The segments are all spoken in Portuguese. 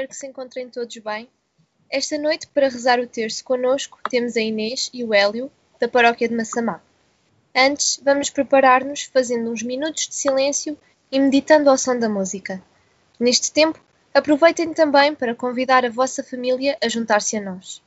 espero que se encontrem todos bem. Esta noite, para rezar o terço connosco, temos a Inês e o Hélio, da paróquia de Massamá. Antes, vamos preparar-nos fazendo uns minutos de silêncio e meditando ao som da música. Neste tempo, aproveitem também para convidar a vossa família a juntar-se a nós.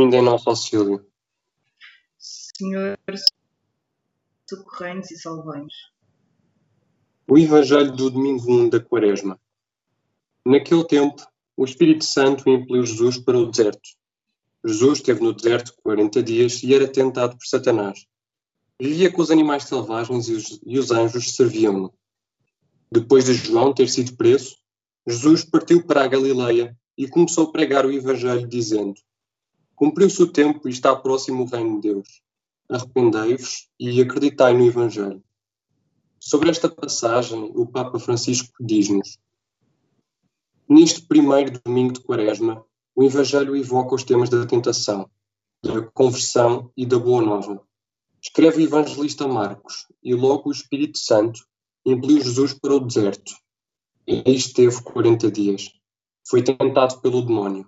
Vindo em nosso auxílio. Senhor, socorrei-nos e salvai-nos. O Evangelho do domingo 1 da Quaresma. Naquele tempo, o Espírito Santo impeliu Jesus para o deserto. Jesus esteve no deserto 40 dias e era tentado por Satanás. Vivia com os animais selvagens e os, e os anjos serviam-no. Depois de João ter sido preso, Jesus partiu para a Galileia e começou a pregar o Evangelho, dizendo: Cumpriu-se o tempo e está próximo o reino de Deus. Arrependei-vos e acreditai no Evangelho. Sobre esta passagem, o Papa Francisco diz-nos: Neste primeiro domingo de Quaresma, o Evangelho evoca os temas da tentação, da conversão e da boa nova. Escreve o evangelista Marcos, e logo o Espírito Santo impeliu Jesus para o deserto. E aí esteve 40 dias. Foi tentado pelo demónio.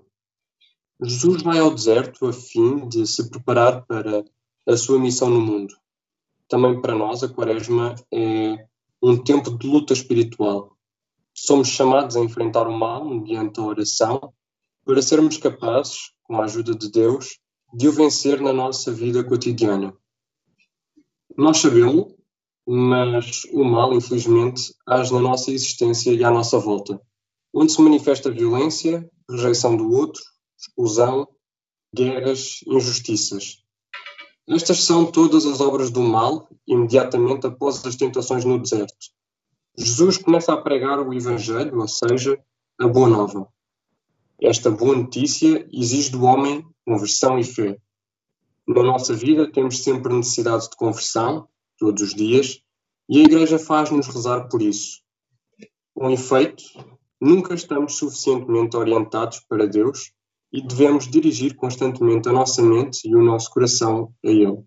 Jesus vai ao deserto a fim de se preparar para a sua missão no mundo. Também para nós, a Quaresma é um tempo de luta espiritual. Somos chamados a enfrentar o mal mediante a oração para sermos capazes, com a ajuda de Deus, de o vencer na nossa vida cotidiana. Nós sabemos, mas o mal, infelizmente, age na nossa existência e à nossa volta, onde se manifesta violência, rejeição do outro, exclusão, guerras, injustiças. Estas são todas as obras do mal, imediatamente após as tentações no deserto. Jesus começa a pregar o Evangelho, ou seja, a Boa Nova. Esta boa notícia exige do homem conversão e fé. Na nossa vida temos sempre necessidade de conversão, todos os dias, e a Igreja faz-nos rezar por isso. Com efeito, nunca estamos suficientemente orientados para Deus e devemos dirigir constantemente a nossa mente e o nosso coração a Ele.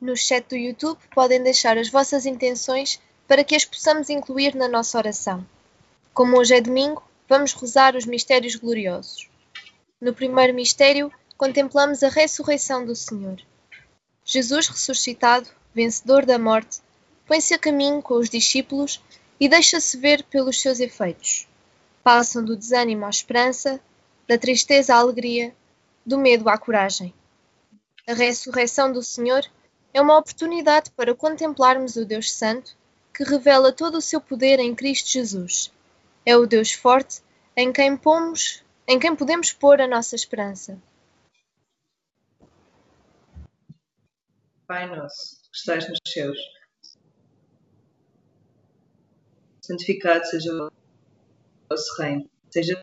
No chat do YouTube podem deixar as vossas intenções para que as possamos incluir na nossa oração. Como hoje é domingo, vamos rezar os mistérios gloriosos. No primeiro mistério, contemplamos a ressurreição do Senhor. Jesus ressuscitado, vencedor da morte, põe-se a caminho com os discípulos e deixa-se ver pelos seus efeitos. Passam do desânimo à esperança, da tristeza à alegria, do medo à coragem. A ressurreição do Senhor é uma oportunidade para contemplarmos o Deus Santo, que revela todo o seu poder em Cristo Jesus. É o Deus forte em quem pomos, em quem podemos pôr a nossa esperança. Pai nosso, que estás nos céus, santificado seja o vosso reino, seja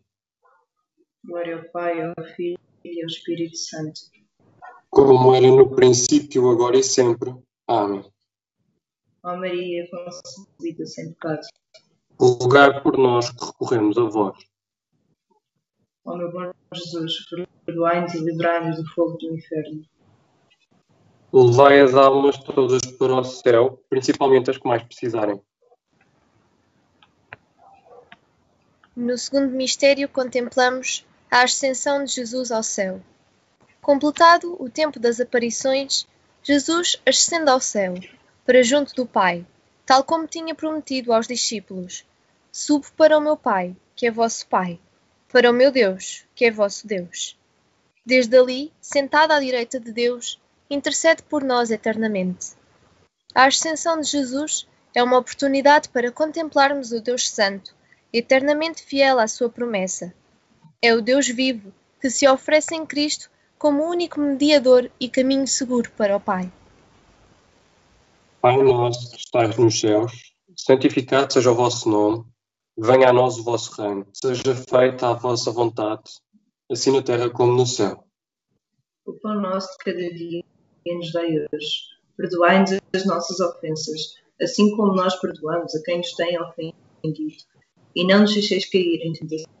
Glória ao Pai, ao Filho e ao Espírito Santo. Como era no princípio, agora e sempre. Amém. Ó Maria, concebida sem pecado. Rogai por nós que recorremos a vós. Ó meu bom Jesus, perdoai-nos e livrai-nos do fogo do inferno. Levai as almas todas para o céu, principalmente as que mais precisarem. No segundo mistério, contemplamos a ascensão de Jesus ao céu. Completado o tempo das aparições, Jesus ascende ao céu, para junto do Pai, tal como tinha prometido aos discípulos: Subo para o meu Pai, que é vosso Pai, para o meu Deus, que é vosso Deus. Desde ali, sentado à direita de Deus, intercede por nós eternamente. A ascensão de Jesus é uma oportunidade para contemplarmos o Deus Santo, eternamente fiel à sua promessa. É o Deus vivo que se oferece em Cristo como único mediador e caminho seguro para o Pai. Pai nosso que estais nos céus, santificado seja o vosso nome, venha a nós o vosso reino, seja feita a vossa vontade, assim na terra como no céu. O pão nosso de cada dia nos dai hoje. Perdoai-nos as nossas ofensas, assim como nós perdoamos a quem nos tem ofendido. E não nos deixeis cair em tentação,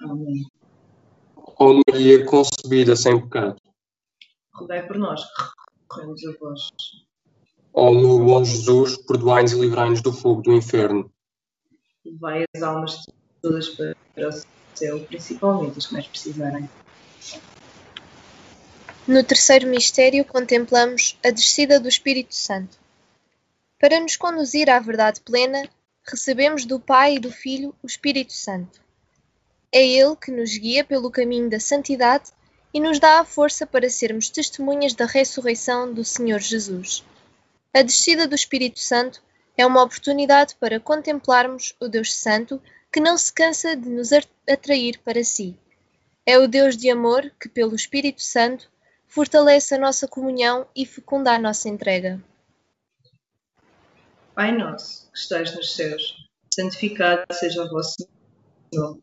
Amém. Ó Maria concebida sem pecado. Rogai por nós que recorremos a vós. Ó meu bom Jesus, perdoai-nos e livrai-nos do fogo do inferno. Levai as almas de todas para o céu, principalmente as que mais precisarem. No terceiro mistério, contemplamos a descida do Espírito Santo. Para nos conduzir à verdade plena, recebemos do Pai e do Filho o Espírito Santo. É Ele que nos guia pelo caminho da santidade e nos dá a força para sermos testemunhas da ressurreição do Senhor Jesus. A descida do Espírito Santo é uma oportunidade para contemplarmos o Deus Santo que não se cansa de nos atrair para si. É o Deus de amor que, pelo Espírito Santo, fortalece a nossa comunhão e fecunda a nossa entrega. Pai nosso, que estais nos céus, santificado seja o vosso nome.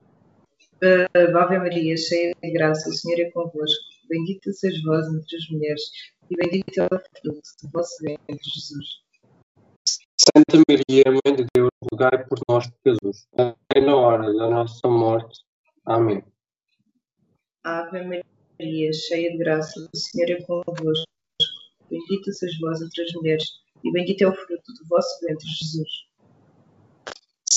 uh, Ave Maria, cheia de graça, o Senhor é convosco. Bendita sois vós entre as mulheres, e bendito é o fruto do vosso ventre, Jesus. Santa Maria, Mãe de Deus, rogai por nós agora e na hora da nossa morte. Amém. Ave Maria, cheia de graça, o Senhor é convosco. Bendita sois vós entre as mulheres, e bendito é o fruto do vosso ventre, Jesus.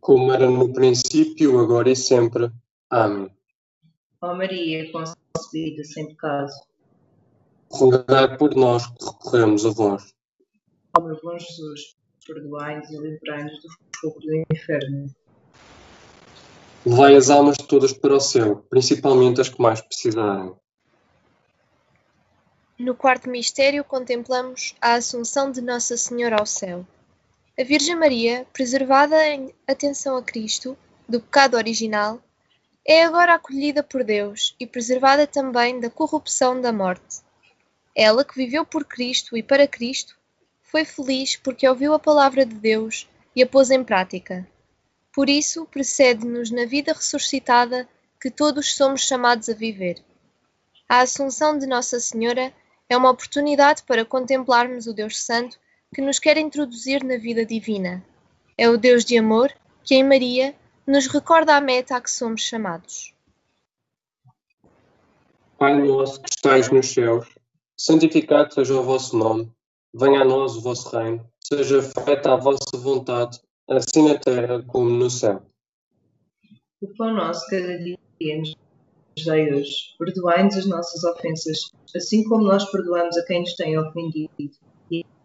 Como era no princípio, agora e sempre. Amém. Ó Maria, concebida sem pecado, Rogai por nós que recorremos a vós. ó meu bom Jesus, perdoai-nos e livrai-nos do fogo do inferno. Levai as almas todas para o céu, principalmente as que mais precisarem. No quarto mistério, contemplamos a Assunção de Nossa Senhora ao céu. A Virgem Maria, preservada em atenção a Cristo, do pecado original, é agora acolhida por Deus e preservada também da corrupção da morte. Ela, que viveu por Cristo e para Cristo, foi feliz porque ouviu a palavra de Deus e a pôs em prática. Por isso, precede-nos na vida ressuscitada que todos somos chamados a viver. A Assunção de Nossa Senhora é uma oportunidade para contemplarmos o Deus Santo que nos quer introduzir na vida divina. É o Deus de amor que, em Maria, nos recorda a meta a que somos chamados. Pai nosso que estais nos céus, santificado seja o vosso nome. Venha a nós o vosso reino. Seja feita a vossa vontade, assim na terra como no céu. O pão nosso cada dia nos dai hoje. Perdoai-nos as nossas ofensas, assim como nós perdoamos a quem nos tem ofendido.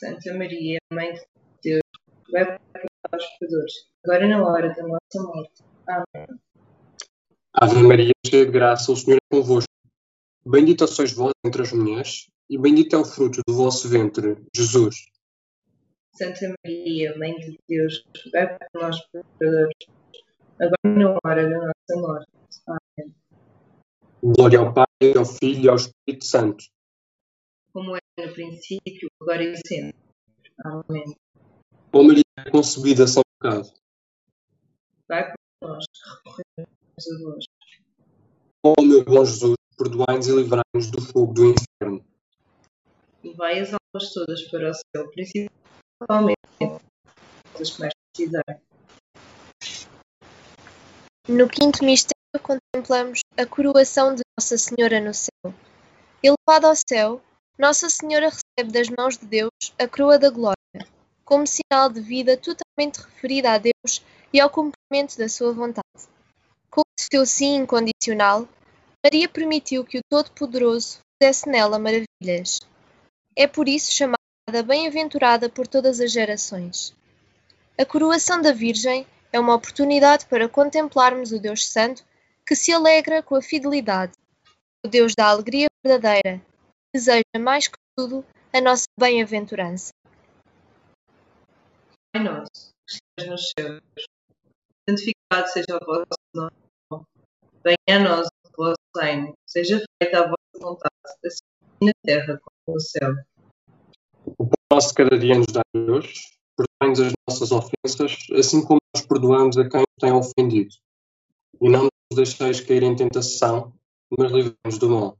Santa Maria, Mãe de Deus, rogai por nós, pecadores, agora e na hora da nossa morte. Amém. Ave Maria, cheia de graça, o Senhor é convosco. Bendita sois vós entre as mulheres, e bendito é o fruto do vosso ventre, Jesus. Santa Maria, Mãe de Deus, rogai por nós, pecadores, agora e na hora da nossa morte. Amém. Glória ao Pai, ao Filho e ao Espírito Santo. Como é no princípio, agora e sempre. Amém. Ó Maria concebida sem pecado. Vai por nós, recorremos a vós. Ó meu bom Jesus, perdoai-nos e livrai-nos do fogo do inferno. Levai as almas todas para o céu, principalmente as que mais precisarem. No quinto mistério contemplamos a coroação de Nossa Senhora no céu. Elevada ao céu, Nossa Senhora recebe das mãos de Deus a coroa da glória, como sinal de vida totalmente referida a Deus e ao cumprimento da sua vontade. Com o seu sim incondicional, Maria permitiu que o Todo-Poderoso fizesse nela maravilhas. É por isso chamada bem-aventurada por todas as gerações. A coroação da Virgem é uma oportunidade para contemplarmos o Deus Santo que se alegra com a fidelidade, o Deus da alegria verdadeira, deseja mais que tudo a nossa bem-aventurança. Pai nosso, que estás nos céus, santificado seja o vosso nome. Venha a nós o vosso reino, seja feita a vossa vontade, assim na terra como no céu. O pão nosso cada dia nos dá Deus, perdoai-nos as nossas ofensas, assim como nós perdoamos a quem nos tem ofendido. E não nos deixeis cair em tentação, mas livra-nos do mal.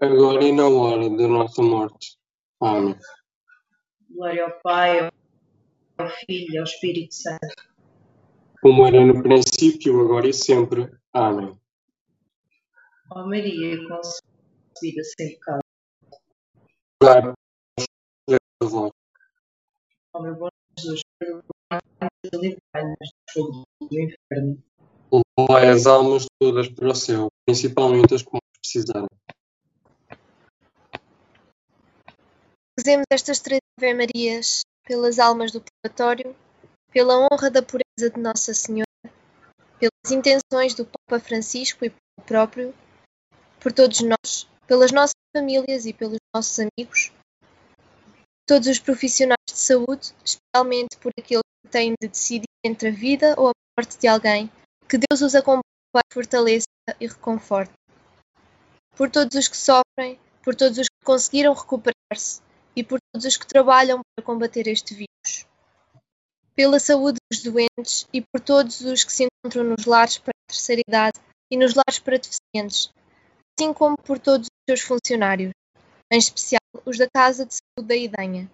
agora e na hora da nossa morte. Amém. Glória ao Pai, ao Filho e ao Espírito Santo. Como era no princípio, agora e sempre. Amém. Ó Maria, concebida sem pecado. Vós. Ó meu bom Jesus, perdoai-nos e livrai-nos do fogo do inferno. Levai as almas todas para o céu, principalmente as que mais precisarem. Rezemos estas três Ave Marias pelas almas do purgatório, pela honra da pureza de Nossa Senhora, pelas intenções do Papa Francisco e pelo próprio, por todos nós, pelas nossas famílias e pelos nossos amigos, todos os profissionais de saúde, especialmente por aqueles que têm de decidir entre a vida ou a morte de alguém, que Deus os acompanhe, fortaleça e reconforte. Por todos os que sofrem, por todos os que conseguiram recuperar-se todos os que trabalham para combater este vírus. Pela saúde dos doentes e por todos os que se encontram nos lares para a terceira idade e nos lares para deficientes, assim como por todos os seus funcionários, em especial os da Casa de Saúde da Idenha,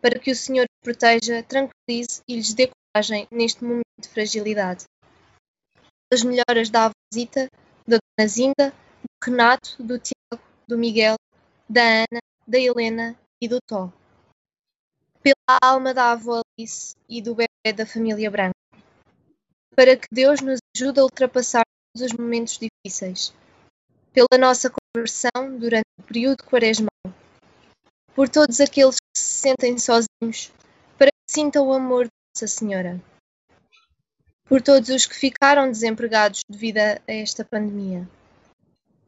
para que o Senhor os proteja, tranquilize e lhes dê coragem neste momento de fragilidade. As melhoras da avózita, da Dona Zinda, do Renato, do Tiago, do Miguel, da Ana, da Helena e do Tó. Pela alma da avó Alice e do bebê da família Branca. Para que Deus nos ajude a ultrapassar todos os momentos difíceis. Pela nossa conversão durante o período quaresmal. Por todos aqueles que se sentem sozinhos, para que sintam o amor de Nossa Senhora. Por todos os que ficaram desempregados devido a esta pandemia.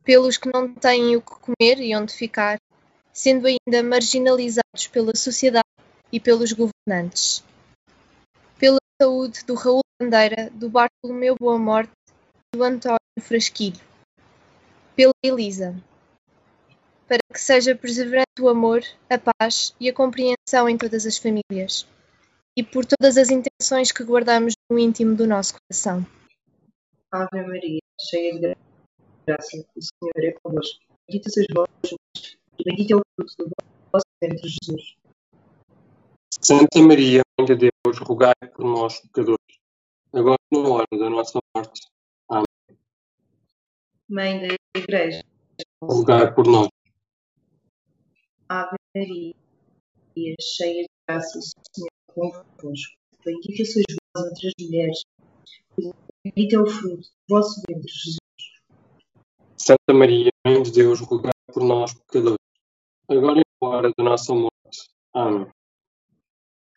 Pelos que não têm o que comer e onde ficar, sendo ainda marginalizados pela sociedade e pelos governantes. Pela saúde do Raul Bandeira, do Bartolomeu Boa Morte e do António Frasquilho. Pela Elisa. Para que seja perseverante o amor, a paz e a compreensão em todas as famílias. E por todas as intenções que guardamos no íntimo do nosso coração. Ave Maria, cheia de graça, o Senhor é convosco. Bendita sois vós, bendito é o fruto do vosso ventre, Jesus. Santa Maria, Mãe de Deus, rogai por nós, pecadores, agora e na hora da nossa morte. Mãe da Igreja, Rogai por nós. Ave Maria, cheia de graça, o Senhor é convosco. Bendita sois vós entre as mulheres, bendito é o fruto do vosso ventre, Jesus. Santa Maria, Mãe de Deus, rogai por nós, pecadores, agora e na hora da nossa morte. Amém.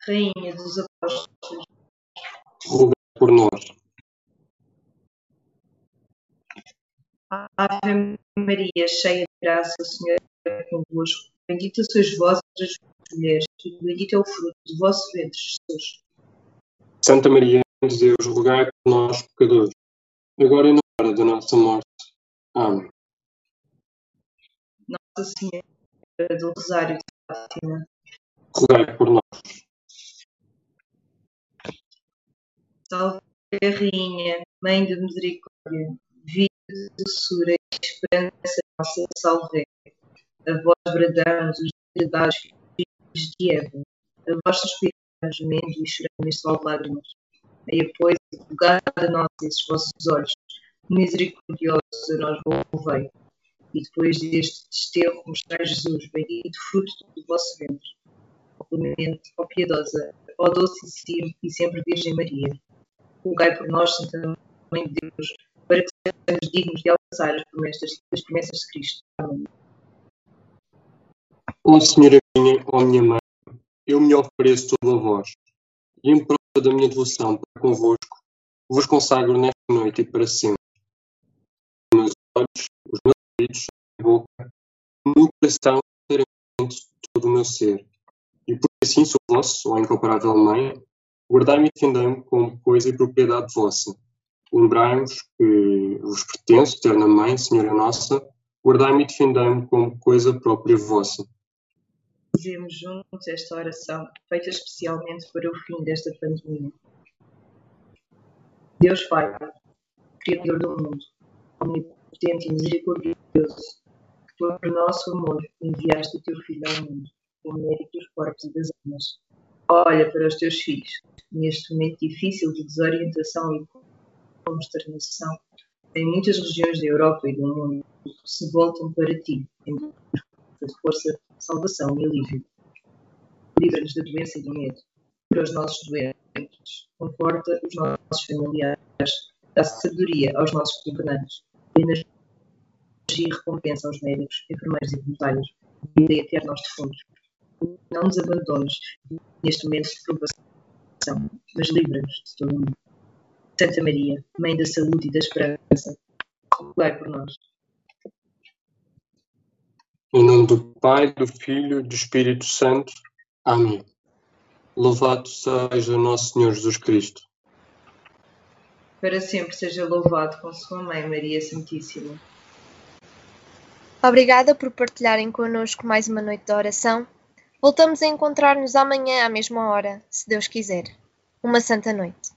Rainha dos Apóstolos, Rogai por nós. Ave Maria, cheia de graça, o Senhor é convosco. Bendita sois vós entre as mulheres, e bendito é o fruto do vosso ventre, Jesus. Santa Maria, Mãe de Deus, rogai por nós, pecadores, agora e na hora da nossa morte. Amém. Nossa Senhora do Rosário de Fátima, Rogai por nós. salve a Rainha, Mãe de Misericórdia, vida, doçura e esperança nossa, salve. A vós bradamos os degradados filhos de Eva, a vós suspiramos, gemendo e chorando neste vale de lágrimas. Aí, pois, advogada nossa esses vossos olhos, misericordiosos a nós volvei. E depois deste desterro mostrai Jesus, bendito fruto do vosso ventre. Clemente, ó piedosa, ó doce e sempre- Virgem Maria. Rogai por nós, Santa Mãe de Deus, para que sejamos dignos de alcançar as promessas, as promessas de Cristo. Amém. Ó Senhora minha, ó minha Mãe, eu me ofereço toda a vós, e em prova da minha devoção para convosco, vos consagro nesta noite e para sempre. Meus olhos, os meus ouvidos, a minha boca, o meu coração, inteiramente todo o meu ser. E por assim sou vosso, ó incomparável Mãe, guardai-me e defendei-me como coisa e propriedade vossa. Lembrai-vos que vos pertenço, eterna Mãe, Senhora Nossa, guardai-me e defendei-me como coisa própria vossa. Fazemos juntos esta oração, feita especialmente para o fim desta pandemia. Deus Pai, Criador do mundo, omnipotente e misericordioso, que por nosso amor enviaste o teu Filho ao mundo, com mérito dos corpos e das almas. Olha para os teus filhos, neste momento difícil de desorientação e consternação, em muitas regiões da Europa e do mundo, se voltam para ti, em busca de força, salvação e alívio. Livra-nos da doença e do medo. Cura os nossos doentes. Conforta os nossos familiares. Dá sabedoria aos nossos governantes. Dê energia e recompensa aos médicos, enfermeiros e voluntários. Vida eterna aos defuntos. Não nos abandones neste momento de provação, mas livra-nos de todo o mundo. Santa Maria, Mãe da Saúde e da Esperança, rogai por nós. Em nome do Pai, do Filho e do Espírito Santo. Amém. Louvado seja nosso Senhor Jesus Cristo. Para sempre seja louvado com Sua Mãe Maria Santíssima. Obrigada por partilharem connosco mais uma noite de oração. Voltamos a encontrar-nos amanhã à mesma hora, se Deus quiser. Uma santa noite.